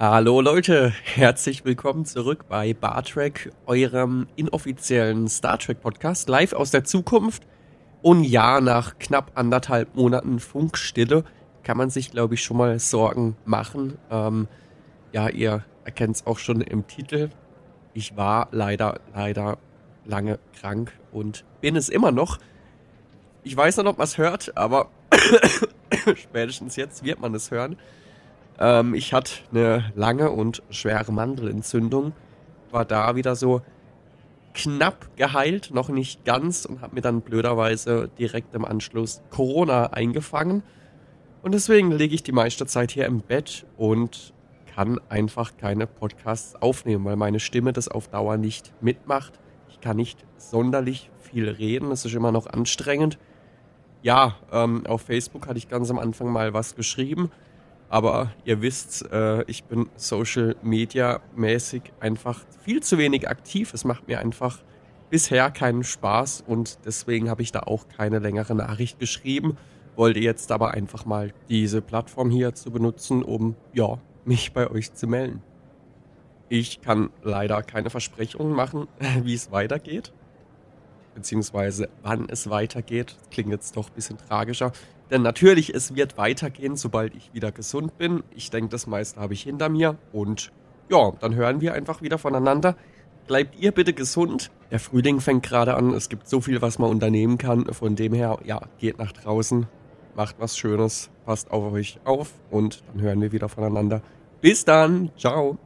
Hallo Leute, herzlich willkommen zurück bei Bartrek, eurem inoffiziellen Star Trek Podcast, live aus der Zukunft. Und ja, nach knapp anderthalb Monaten Funkstille kann man sich, glaube ich, schon mal Sorgen machen. Ähm, ja, ihr erkennt es auch schon im Titel. Ich war leider, leider lange krank und bin es immer noch. Ich weiß nicht, ob man es hört, aber spätestens jetzt wird man es hören. Ähm, ich hatte eine lange und schwere Mandelentzündung, war da wieder so knapp geheilt, noch nicht ganz und habe mir dann blöderweise direkt im Anschluss Corona eingefangen. Und deswegen lege ich die meiste Zeit hier im Bett und kann einfach keine Podcasts aufnehmen, weil meine Stimme das auf Dauer nicht mitmacht. Ich kann nicht sonderlich viel reden, es ist immer noch anstrengend. Ja, ähm, auf Facebook hatte ich ganz am Anfang mal was geschrieben aber ihr wisst, äh, ich bin Social Media mäßig einfach viel zu wenig aktiv. Es macht mir einfach bisher keinen Spaß und deswegen habe ich da auch keine längere Nachricht geschrieben. Wollte jetzt aber einfach mal diese Plattform hier zu benutzen, um ja, mich bei euch zu melden. Ich kann leider keine Versprechungen machen, wie es weitergeht. Beziehungsweise wann es weitergeht. Klingt jetzt doch ein bisschen tragischer. Denn natürlich, es wird weitergehen, sobald ich wieder gesund bin. Ich denke, das meiste habe ich hinter mir. Und ja, dann hören wir einfach wieder voneinander. Bleibt ihr bitte gesund. Der Frühling fängt gerade an. Es gibt so viel, was man unternehmen kann. Von dem her, ja, geht nach draußen, macht was Schönes, passt auf euch auf und dann hören wir wieder voneinander. Bis dann. Ciao.